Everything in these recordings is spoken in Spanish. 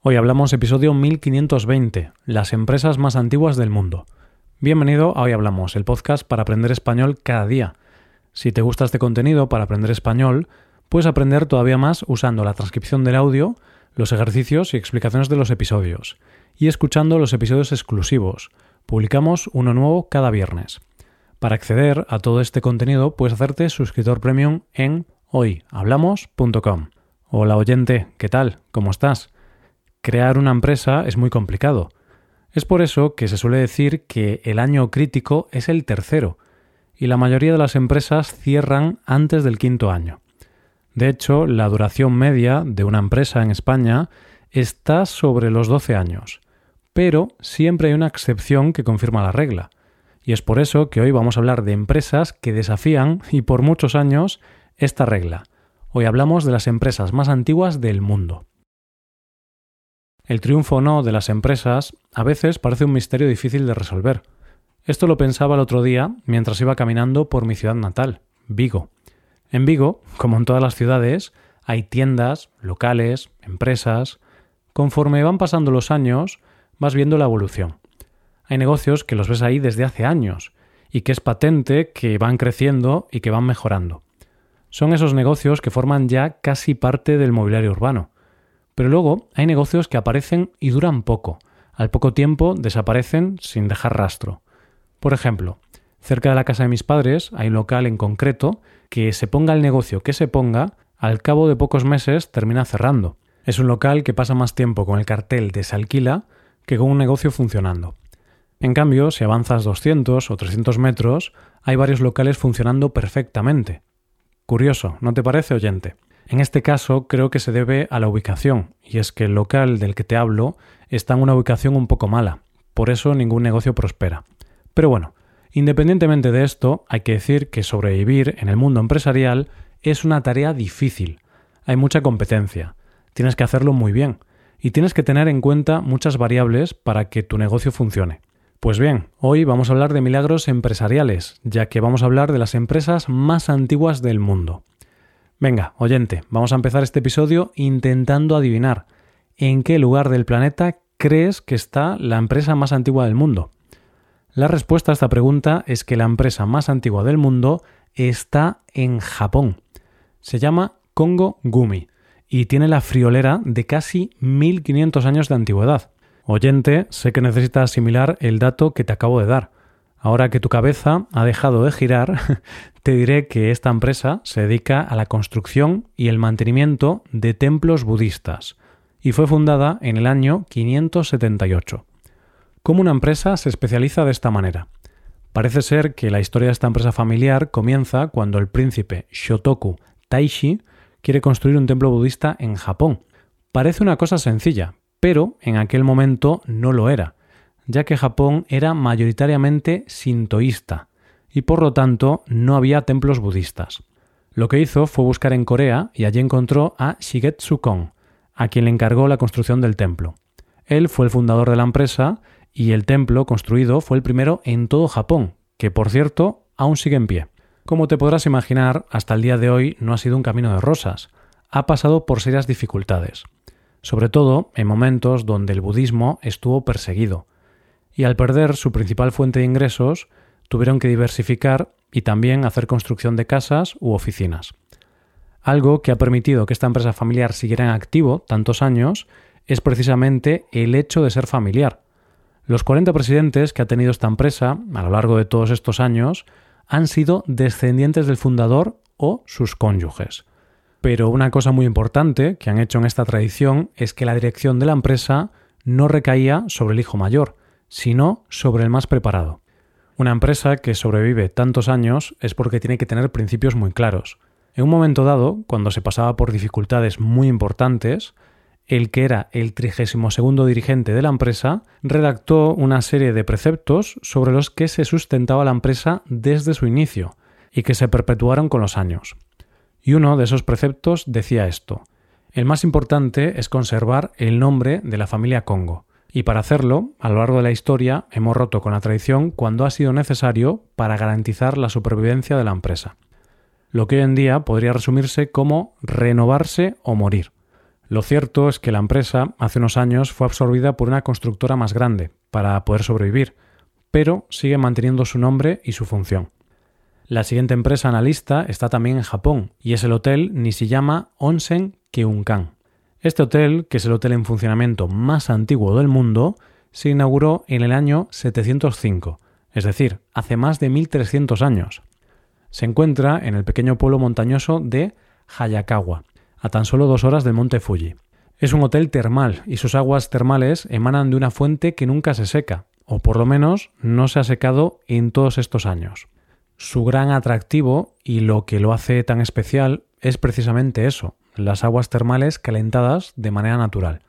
Hoy hablamos episodio 1520, las empresas más antiguas del mundo. Bienvenido a Hoy Hablamos, el podcast para aprender español cada día. Si te gusta este contenido para aprender español, puedes aprender todavía más usando la transcripción del audio, los ejercicios y explicaciones de los episodios, y escuchando los episodios exclusivos. Publicamos uno nuevo cada viernes. Para acceder a todo este contenido puedes hacerte suscriptor premium en hoyhablamos.com. Hola oyente, ¿qué tal? ¿Cómo estás? Crear una empresa es muy complicado. Es por eso que se suele decir que el año crítico es el tercero, y la mayoría de las empresas cierran antes del quinto año. De hecho, la duración media de una empresa en España está sobre los 12 años, pero siempre hay una excepción que confirma la regla. Y es por eso que hoy vamos a hablar de empresas que desafían, y por muchos años, esta regla. Hoy hablamos de las empresas más antiguas del mundo. El triunfo o no de las empresas a veces parece un misterio difícil de resolver. Esto lo pensaba el otro día mientras iba caminando por mi ciudad natal, Vigo. En Vigo, como en todas las ciudades, hay tiendas, locales, empresas. Conforme van pasando los años, vas viendo la evolución. Hay negocios que los ves ahí desde hace años y que es patente que van creciendo y que van mejorando. Son esos negocios que forman ya casi parte del mobiliario urbano. Pero luego hay negocios que aparecen y duran poco. Al poco tiempo desaparecen sin dejar rastro. Por ejemplo, cerca de la casa de mis padres hay un local en concreto que se ponga el negocio que se ponga, al cabo de pocos meses termina cerrando. Es un local que pasa más tiempo con el cartel de se alquila que con un negocio funcionando. En cambio, si avanzas 200 o 300 metros, hay varios locales funcionando perfectamente. Curioso, ¿no te parece, oyente? En este caso creo que se debe a la ubicación, y es que el local del que te hablo está en una ubicación un poco mala, por eso ningún negocio prospera. Pero bueno, independientemente de esto, hay que decir que sobrevivir en el mundo empresarial es una tarea difícil. Hay mucha competencia, tienes que hacerlo muy bien, y tienes que tener en cuenta muchas variables para que tu negocio funcione. Pues bien, hoy vamos a hablar de milagros empresariales, ya que vamos a hablar de las empresas más antiguas del mundo. Venga, oyente, vamos a empezar este episodio intentando adivinar en qué lugar del planeta crees que está la empresa más antigua del mundo. La respuesta a esta pregunta es que la empresa más antigua del mundo está en Japón. Se llama Kongo Gumi y tiene la friolera de casi 1500 años de antigüedad. Oyente, sé que necesitas asimilar el dato que te acabo de dar. Ahora que tu cabeza ha dejado de girar, te diré que esta empresa se dedica a la construcción y el mantenimiento de templos budistas y fue fundada en el año 578. ¿Cómo una empresa se especializa de esta manera? Parece ser que la historia de esta empresa familiar comienza cuando el príncipe Shotoku Taishi quiere construir un templo budista en Japón. Parece una cosa sencilla, pero en aquel momento no lo era ya que Japón era mayoritariamente sintoísta y por lo tanto no había templos budistas. Lo que hizo fue buscar en Corea y allí encontró a Shigetsu Kon, a quien le encargó la construcción del templo. Él fue el fundador de la empresa y el templo construido fue el primero en todo Japón, que por cierto aún sigue en pie. Como te podrás imaginar, hasta el día de hoy no ha sido un camino de rosas, ha pasado por serias dificultades, sobre todo en momentos donde el budismo estuvo perseguido, y al perder su principal fuente de ingresos, tuvieron que diversificar y también hacer construcción de casas u oficinas. Algo que ha permitido que esta empresa familiar siguiera en activo tantos años es precisamente el hecho de ser familiar. Los 40 presidentes que ha tenido esta empresa a lo largo de todos estos años han sido descendientes del fundador o sus cónyuges. Pero una cosa muy importante que han hecho en esta tradición es que la dirección de la empresa no recaía sobre el hijo mayor, sino sobre el más preparado. Una empresa que sobrevive tantos años es porque tiene que tener principios muy claros. En un momento dado, cuando se pasaba por dificultades muy importantes, el que era el 32 dirigente de la empresa redactó una serie de preceptos sobre los que se sustentaba la empresa desde su inicio y que se perpetuaron con los años. Y uno de esos preceptos decía esto: el más importante es conservar el nombre de la familia Congo. Y para hacerlo, a lo largo de la historia, hemos roto con la tradición cuando ha sido necesario para garantizar la supervivencia de la empresa. Lo que hoy en día podría resumirse como renovarse o morir. Lo cierto es que la empresa hace unos años fue absorbida por una constructora más grande para poder sobrevivir, pero sigue manteniendo su nombre y su función. La siguiente empresa analista está también en Japón y es el hotel Nishiyama Onsen Keunkan. Este hotel, que es el hotel en funcionamiento más antiguo del mundo, se inauguró en el año 705, es decir, hace más de 1300 años. Se encuentra en el pequeño pueblo montañoso de Hayakawa, a tan solo dos horas del monte Fuji. Es un hotel termal y sus aguas termales emanan de una fuente que nunca se seca, o por lo menos no se ha secado en todos estos años. Su gran atractivo y lo que lo hace tan especial es precisamente eso, las aguas termales calentadas de manera natural.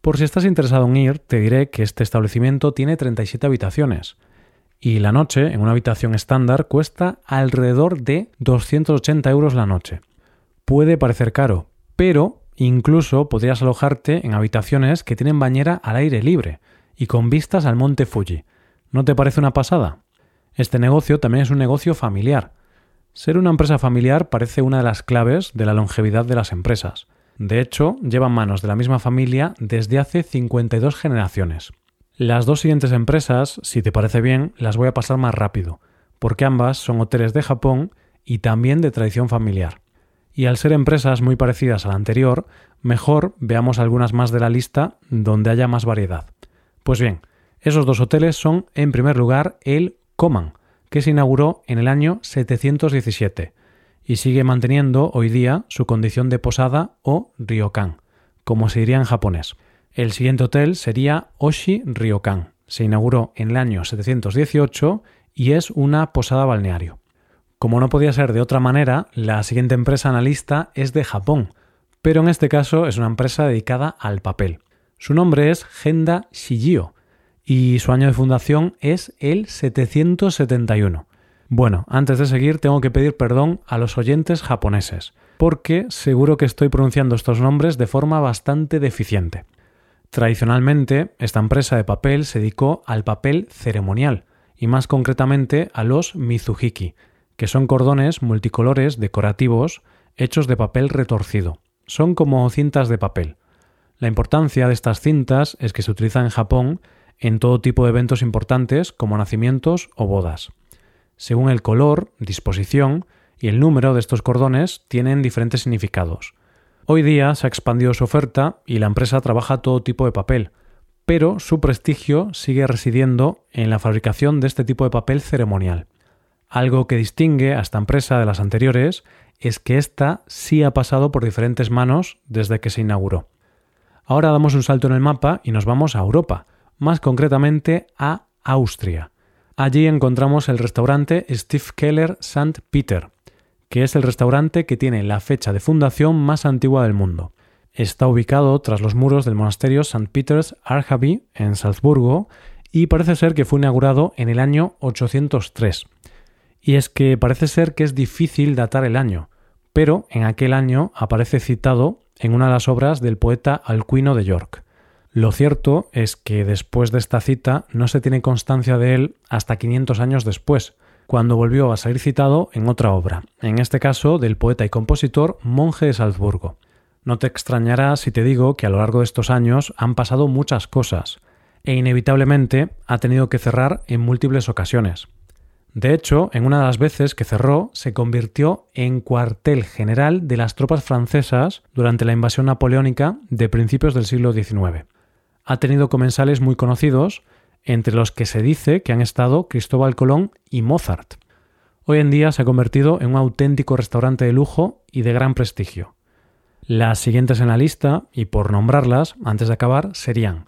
Por si estás interesado en ir, te diré que este establecimiento tiene 37 habitaciones, y la noche en una habitación estándar cuesta alrededor de 280 euros la noche. Puede parecer caro, pero incluso podrías alojarte en habitaciones que tienen bañera al aire libre y con vistas al monte Fuji. ¿No te parece una pasada? Este negocio también es un negocio familiar. Ser una empresa familiar parece una de las claves de la longevidad de las empresas. De hecho, llevan manos de la misma familia desde hace 52 generaciones. Las dos siguientes empresas, si te parece bien, las voy a pasar más rápido, porque ambas son hoteles de Japón y también de tradición familiar. Y al ser empresas muy parecidas a la anterior, mejor veamos algunas más de la lista donde haya más variedad. Pues bien, esos dos hoteles son, en primer lugar, el Koman, que se inauguró en el año 717 y sigue manteniendo hoy día su condición de posada o ryokan, como se diría en japonés. El siguiente hotel sería Oshi Ryokan. Se inauguró en el año 718 y es una posada balneario. Como no podía ser de otra manera, la siguiente empresa analista es de Japón, pero en este caso es una empresa dedicada al papel. Su nombre es Genda Shijio y su año de fundación es el 771. Bueno, antes de seguir tengo que pedir perdón a los oyentes japoneses, porque seguro que estoy pronunciando estos nombres de forma bastante deficiente. Tradicionalmente, esta empresa de papel se dedicó al papel ceremonial, y más concretamente a los mizuhiki, que son cordones multicolores decorativos hechos de papel retorcido. Son como cintas de papel. La importancia de estas cintas es que se utilizan en Japón en todo tipo de eventos importantes como nacimientos o bodas. Según el color, disposición y el número de estos cordones tienen diferentes significados. Hoy día se ha expandido su oferta y la empresa trabaja todo tipo de papel, pero su prestigio sigue residiendo en la fabricación de este tipo de papel ceremonial. Algo que distingue a esta empresa de las anteriores es que ésta sí ha pasado por diferentes manos desde que se inauguró. Ahora damos un salto en el mapa y nos vamos a Europa, más concretamente a Austria. Allí encontramos el restaurante Steve Keller St. Peter, que es el restaurante que tiene la fecha de fundación más antigua del mundo. Está ubicado tras los muros del monasterio St. Peter's Arhaby en Salzburgo y parece ser que fue inaugurado en el año 803. Y es que parece ser que es difícil datar el año, pero en aquel año aparece citado en una de las obras del poeta Alcuino de York. Lo cierto es que después de esta cita no se tiene constancia de él hasta 500 años después, cuando volvió a salir citado en otra obra, en este caso del poeta y compositor Monje de Salzburgo. No te extrañará si te digo que a lo largo de estos años han pasado muchas cosas, e inevitablemente ha tenido que cerrar en múltiples ocasiones. De hecho, en una de las veces que cerró, se convirtió en cuartel general de las tropas francesas durante la invasión napoleónica de principios del siglo XIX. Ha tenido comensales muy conocidos, entre los que se dice que han estado Cristóbal Colón y Mozart. Hoy en día se ha convertido en un auténtico restaurante de lujo y de gran prestigio. Las siguientes en la lista, y por nombrarlas, antes de acabar, serían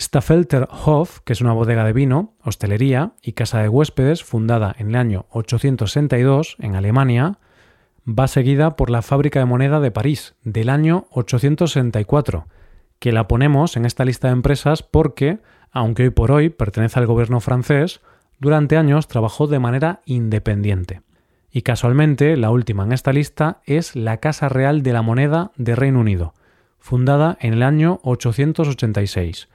Staffelter Hof, que es una bodega de vino, hostelería y casa de huéspedes fundada en el año 862 en Alemania, va seguida por la Fábrica de Moneda de París del año 864, que la ponemos en esta lista de empresas porque, aunque hoy por hoy pertenece al gobierno francés, durante años trabajó de manera independiente. Y casualmente la última en esta lista es la Casa Real de la Moneda de Reino Unido, fundada en el año 886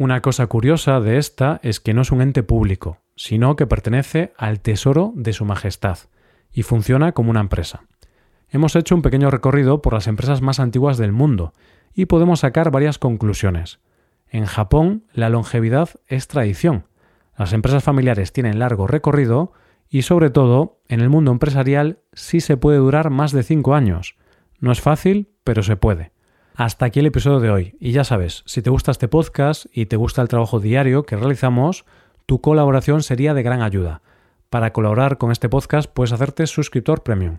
una cosa curiosa de esta es que no es un ente público, sino que pertenece al Tesoro de Su Majestad y funciona como una empresa. Hemos hecho un pequeño recorrido por las empresas más antiguas del mundo y podemos sacar varias conclusiones. En Japón, la longevidad es tradición. Las empresas familiares tienen largo recorrido y sobre todo, en el mundo empresarial sí se puede durar más de 5 años. No es fácil, pero se puede. Hasta aquí el episodio de hoy. Y ya sabes, si te gusta este podcast y te gusta el trabajo diario que realizamos, tu colaboración sería de gran ayuda. Para colaborar con este podcast puedes hacerte suscriptor premium.